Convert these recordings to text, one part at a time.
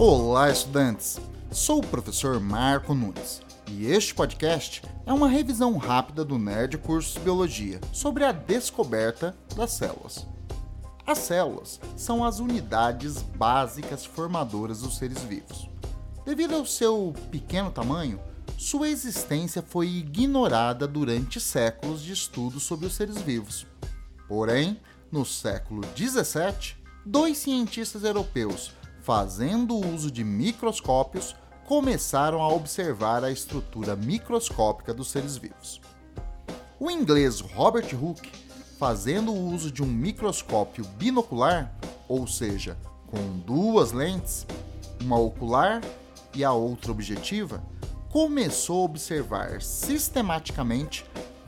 Olá, estudantes! Sou o professor Marco Nunes e este podcast é uma revisão rápida do Nerd Curso de Biologia sobre a descoberta das células. As células são as unidades básicas formadoras dos seres vivos. Devido ao seu pequeno tamanho, sua existência foi ignorada durante séculos de estudos sobre os seres vivos. Porém, no século 17, dois cientistas europeus, fazendo uso de microscópios, começaram a observar a estrutura microscópica dos seres vivos. O inglês Robert Hooke, fazendo uso de um microscópio binocular, ou seja, com duas lentes, uma ocular e a outra objetiva, começou a observar sistematicamente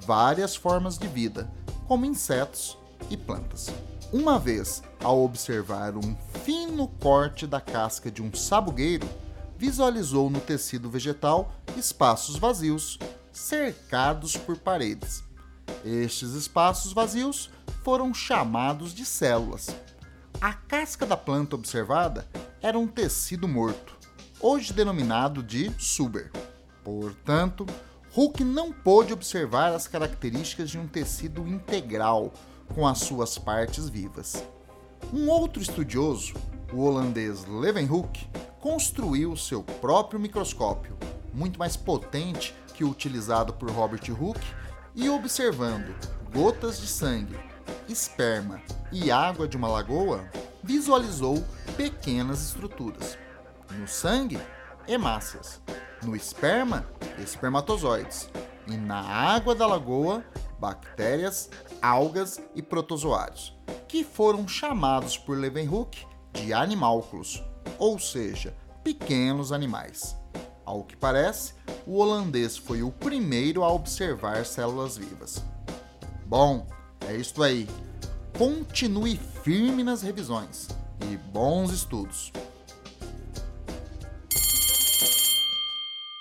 várias formas de vida, como insetos e plantas. Uma vez, ao observar um fino corte da casca de um sabugueiro, visualizou no tecido vegetal espaços vazios, cercados por paredes. Estes espaços vazios foram chamados de células. A casca da planta observada era um tecido morto, hoje denominado de suber. Portanto, Hooke não pôde observar as características de um tecido integral com as suas partes vivas. Um outro estudioso, o holandês Leeuwenhoek, construiu seu próprio microscópio, muito mais potente que o utilizado por Robert Hooke, e observando gotas de sangue, esperma e água de uma lagoa, visualizou pequenas estruturas. No sangue, hemácias. No esperma, espermatozoides. E na água da lagoa, bactérias, algas e protozoários, que foram chamados por Leeuwenhoek de animálculos, ou seja, pequenos animais. Ao que parece, o holandês foi o primeiro a observar células vivas. Bom, é isto aí. Continue firme nas revisões e bons estudos!